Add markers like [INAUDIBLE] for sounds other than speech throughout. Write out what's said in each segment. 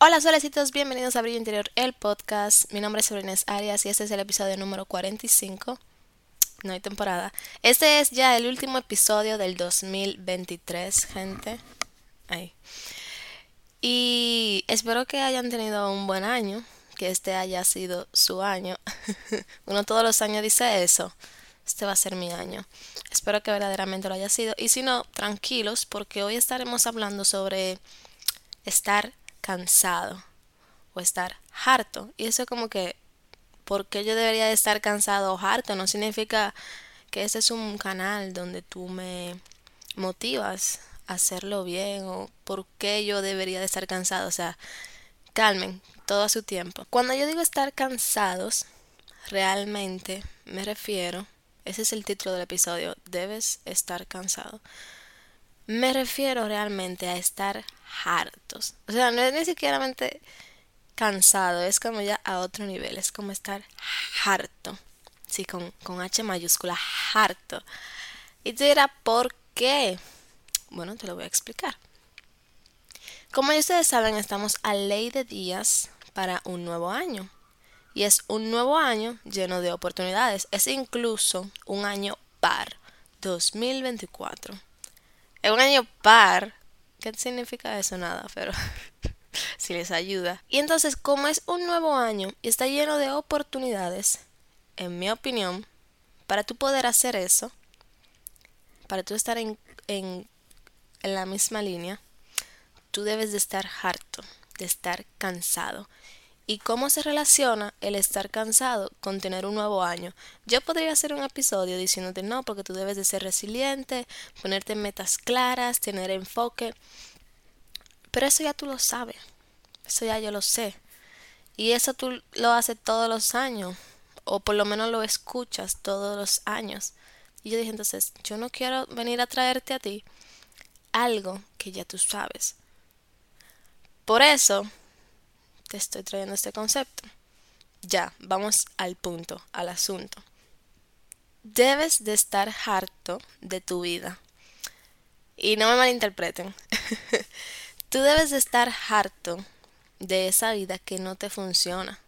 Hola solecitos, bienvenidos a Brillo Interior, el podcast. Mi nombre es Inés Arias y este es el episodio número 45. No hay temporada. Este es ya el último episodio del 2023, gente. Ay. Y espero que hayan tenido un buen año, que este haya sido su año. [LAUGHS] Uno todos los años dice eso. Este va a ser mi año. Espero que verdaderamente lo haya sido. Y si no, tranquilos, porque hoy estaremos hablando sobre estar cansado o estar harto. Y eso como que, ¿por qué yo debería de estar cansado o harto? No significa que ese es un canal donde tú me motivas a hacerlo bien o por qué yo debería de estar cansado. O sea, calmen, todo a su tiempo. Cuando yo digo estar cansados, realmente me refiero, ese es el título del episodio, debes estar cansado. Me refiero realmente a estar hartos. O sea, no es ni siquiera cansado, es como ya a otro nivel, es como estar harto. Sí, con, con H mayúscula, harto. Y tú dirás, ¿por qué? Bueno, te lo voy a explicar. Como ustedes saben, estamos a ley de días para un nuevo año. Y es un nuevo año lleno de oportunidades. Es incluso un año par, 2024. Es un año par. ¿Qué significa eso? Nada, pero [LAUGHS] si les ayuda. Y entonces, como es un nuevo año y está lleno de oportunidades, en mi opinión, para tú poder hacer eso, para tú estar en, en, en la misma línea, tú debes de estar harto, de estar cansado y cómo se relaciona el estar cansado con tener un nuevo año. Yo podría hacer un episodio diciéndote no, porque tú debes de ser resiliente, ponerte metas claras, tener enfoque. Pero eso ya tú lo sabes. Eso ya yo lo sé. Y eso tú lo haces todos los años. O por lo menos lo escuchas todos los años. Y yo dije entonces, yo no quiero venir a traerte a ti algo que ya tú sabes. Por eso te estoy trayendo este concepto. Ya, vamos al punto, al asunto. Debes de estar harto de tu vida. Y no me malinterpreten. [LAUGHS] Tú debes de estar harto de esa vida que no te funciona.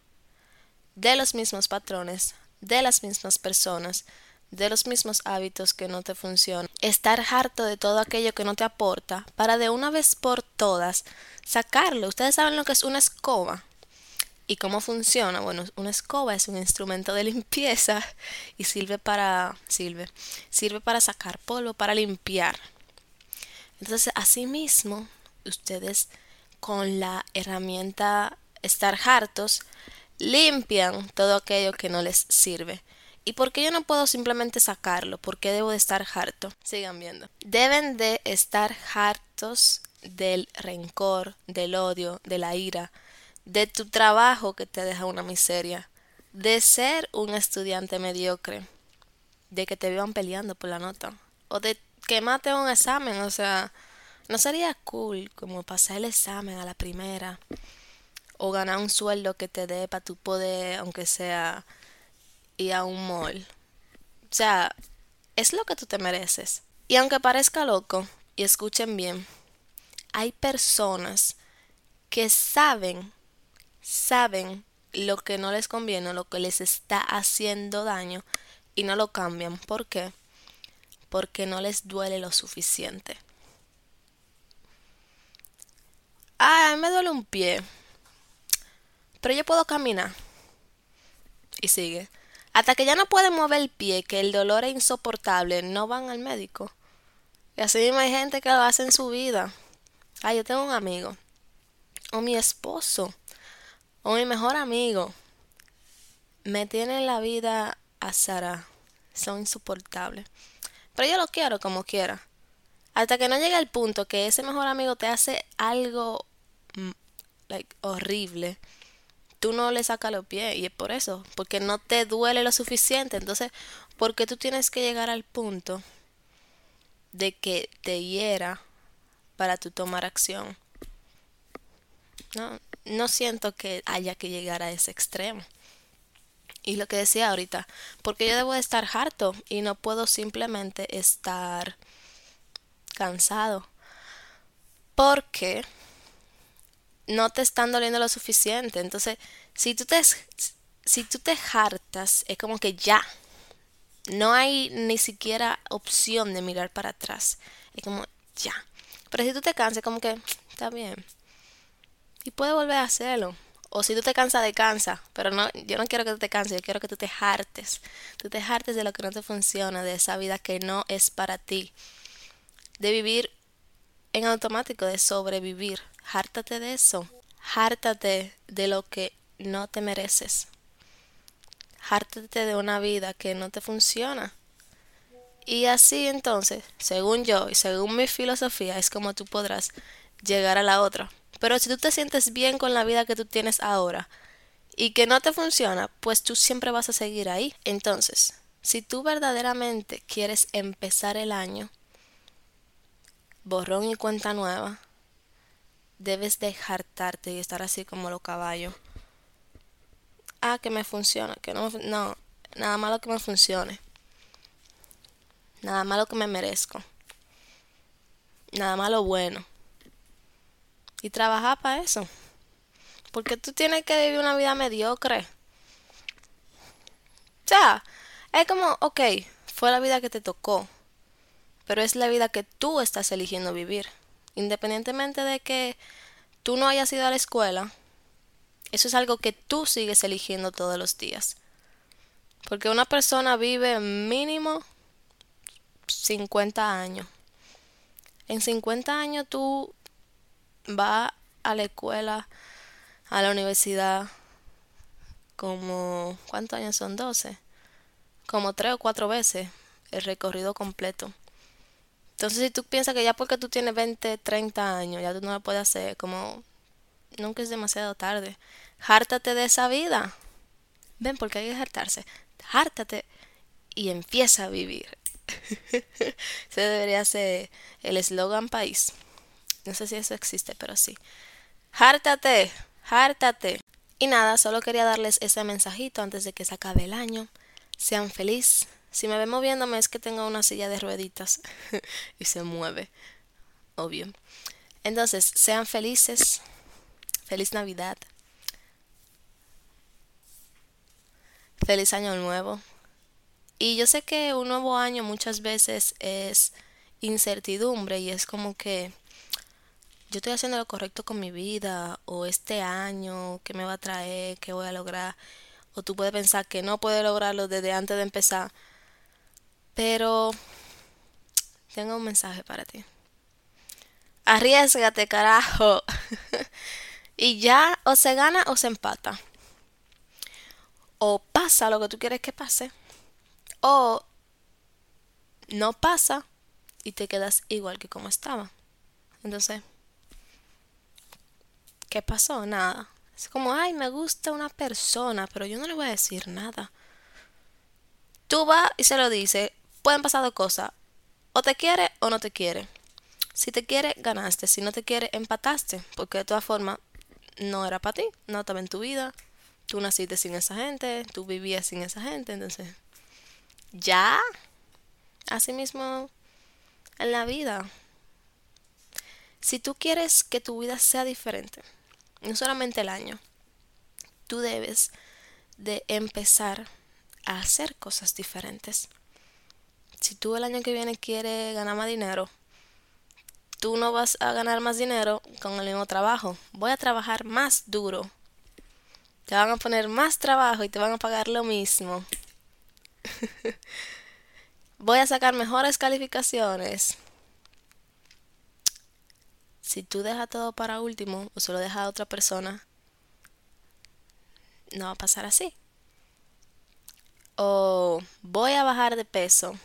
De los mismos patrones, de las mismas personas, de los mismos hábitos que no te funcionan, estar harto de todo aquello que no te aporta, para de una vez por todas sacarlo. Ustedes saben lo que es una escoba y cómo funciona. Bueno, una escoba es un instrumento de [LAUGHS] limpieza y sirve para sirve, sirve para sacar polvo, para limpiar. Entonces, asimismo, ustedes con la herramienta estar hartos limpian todo aquello que no les sirve. ¿Y por qué yo no puedo simplemente sacarlo? ¿Por qué debo de estar harto? Sigan viendo. Deben de estar hartos del rencor, del odio, de la ira, de tu trabajo que te deja una miseria, de ser un estudiante mediocre, de que te vean peleando por la nota, o de que mate un examen, o sea, no sería cool como pasar el examen a la primera, o ganar un sueldo que te dé para tu poder, aunque sea y a un mall. O sea, es lo que tú te mereces. Y aunque parezca loco, y escuchen bien, hay personas que saben, saben lo que no les conviene, lo que les está haciendo daño y no lo cambian. ¿Por qué? Porque no les duele lo suficiente. Ah, me duele un pie. Pero yo puedo caminar. Y sigue. Hasta que ya no pueden mover el pie, que el dolor es insoportable, no van al médico. Y así mismo hay gente que lo hace en su vida. Ah, yo tengo un amigo. O mi esposo. O mi mejor amigo. Me tiene la vida a Sara. Son insoportables. Pero yo lo quiero como quiera. Hasta que no llegue el punto que ese mejor amigo te hace algo mm, horrible tú no le sacas los pies y es por eso, porque no te duele lo suficiente. Entonces, ¿por qué tú tienes que llegar al punto de que te hiera para tú tomar acción? No, no siento que haya que llegar a ese extremo. Y lo que decía ahorita, porque yo debo de estar harto y no puedo simplemente estar cansado. Porque no te están doliendo lo suficiente. Entonces, si tú te, si tú te hartas, es como que ya. No hay ni siquiera opción de mirar para atrás. Es como ya. Pero si tú te cansas, como que está bien. Y puedes volver a hacerlo. O si tú te cansas, de cansa. Pero no, yo no quiero que tú te canses, yo quiero que tú te hartes. Tú te hartes de lo que no te funciona, de esa vida que no es para ti. De vivir en automático, de sobrevivir. Hártate de eso. Hártate de lo que no te mereces. Hártate de una vida que no te funciona. Y así entonces, según yo y según mi filosofía, es como tú podrás llegar a la otra. Pero si tú te sientes bien con la vida que tú tienes ahora y que no te funciona, pues tú siempre vas a seguir ahí. Entonces, si tú verdaderamente quieres empezar el año, borrón y cuenta nueva, debes de hartarte y estar así como los caballos. Ah, que me funciona, que no, no, nada malo que me funcione. Nada malo que me merezco. Nada malo bueno. Y trabajar para eso. Porque tú tienes que vivir una vida mediocre. O sea, es como, ok, fue la vida que te tocó. Pero es la vida que tú estás eligiendo vivir. Independientemente de que tú no hayas ido a la escuela, eso es algo que tú sigues eligiendo todos los días. Porque una persona vive mínimo 50 años. En 50 años tú vas a la escuela, a la universidad, como, ¿cuántos años son? 12. Como tres o cuatro veces el recorrido completo. Entonces, si tú piensas que ya porque tú tienes 20, 30 años, ya tú no lo puedes hacer, como nunca es demasiado tarde. Hártate de esa vida. Ven, porque hay que hartarse. Hártate y empieza a vivir. [LAUGHS] Se debería ser el eslogan país. No sé si eso existe, pero sí. Hártate, hártate. Y nada, solo quería darles ese mensajito antes de que se acabe el año. Sean felices. Si me ven moviéndome es que tengo una silla de rueditas [LAUGHS] y se mueve. Obvio. Entonces, sean felices. Feliz Navidad. Feliz Año Nuevo. Y yo sé que un nuevo año muchas veces es incertidumbre y es como que yo estoy haciendo lo correcto con mi vida o este año, qué me va a traer, qué voy a lograr. O tú puedes pensar que no puedes lograrlo desde antes de empezar. Pero tengo un mensaje para ti. Arriesgate, carajo. [LAUGHS] y ya o se gana o se empata. O pasa lo que tú quieres que pase o no pasa y te quedas igual que como estaba. Entonces, ¿qué pasó? Nada. Es como, ay, me gusta una persona, pero yo no le voy a decir nada. Tú vas y se lo dices, pueden pasar dos cosas. O te quiere o no te quiere. Si te quiere, ganaste. Si no te quiere, empataste. Porque de todas formas, no era para ti. No estaba en tu vida. Tú naciste sin esa gente. Tú vivías sin esa gente. Entonces, ya. Asimismo, en la vida. Si tú quieres que tu vida sea diferente, no solamente el año, tú debes de empezar a hacer cosas diferentes. Si tú el año que viene quieres ganar más dinero, tú no vas a ganar más dinero con el mismo trabajo. Voy a trabajar más duro. Te van a poner más trabajo y te van a pagar lo mismo. [LAUGHS] Voy a sacar mejores calificaciones. Si tú dejas todo para último o solo dejas a otra persona, no va a pasar así. O voy a bajar de peso.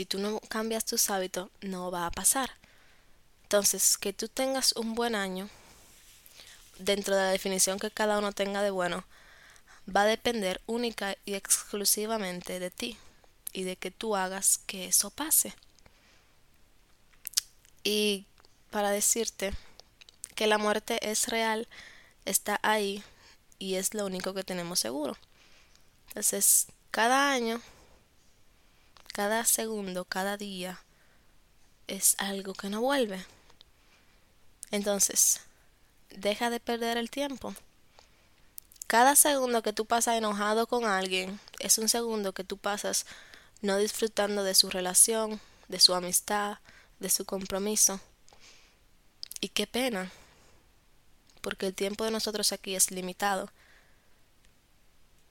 Si tú no cambias tus hábitos, no va a pasar. Entonces, que tú tengas un buen año, dentro de la definición que cada uno tenga de bueno, va a depender única y exclusivamente de ti y de que tú hagas que eso pase. Y para decirte que la muerte es real, está ahí y es lo único que tenemos seguro. Entonces, cada año, cada segundo, cada día es algo que no vuelve. Entonces, deja de perder el tiempo. Cada segundo que tú pasas enojado con alguien es un segundo que tú pasas no disfrutando de su relación, de su amistad, de su compromiso. Y qué pena, porque el tiempo de nosotros aquí es limitado.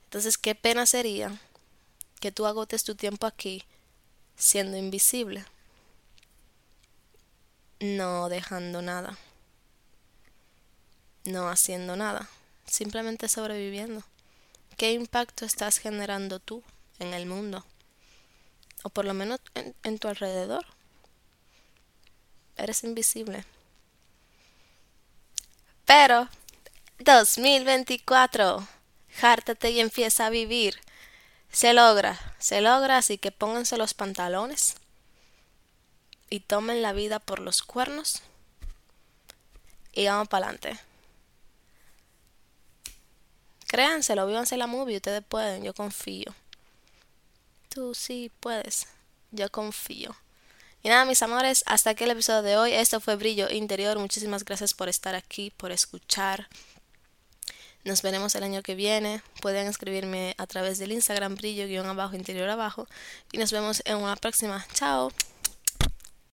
Entonces, qué pena sería que tú agotes tu tiempo aquí siendo invisible, no dejando nada, no haciendo nada, simplemente sobreviviendo. ¿Qué impacto estás generando tú en el mundo? O por lo menos en, tu alrededor. Eres invisible. Pero 2024, jártate y empieza a vivir. Se logra, se logra, así que pónganse los pantalones y tomen la vida por los cuernos y vamos para adelante. Créanselo, vívanse la movie, ustedes pueden, yo confío. Tú sí puedes, yo confío. Y nada, mis amores, hasta aquí el episodio de hoy. Esto fue Brillo Interior. Muchísimas gracias por estar aquí, por escuchar. Nos veremos el año que viene. Pueden escribirme a través del Instagram brillo-interior abajo. Y nos vemos en una próxima. Chao.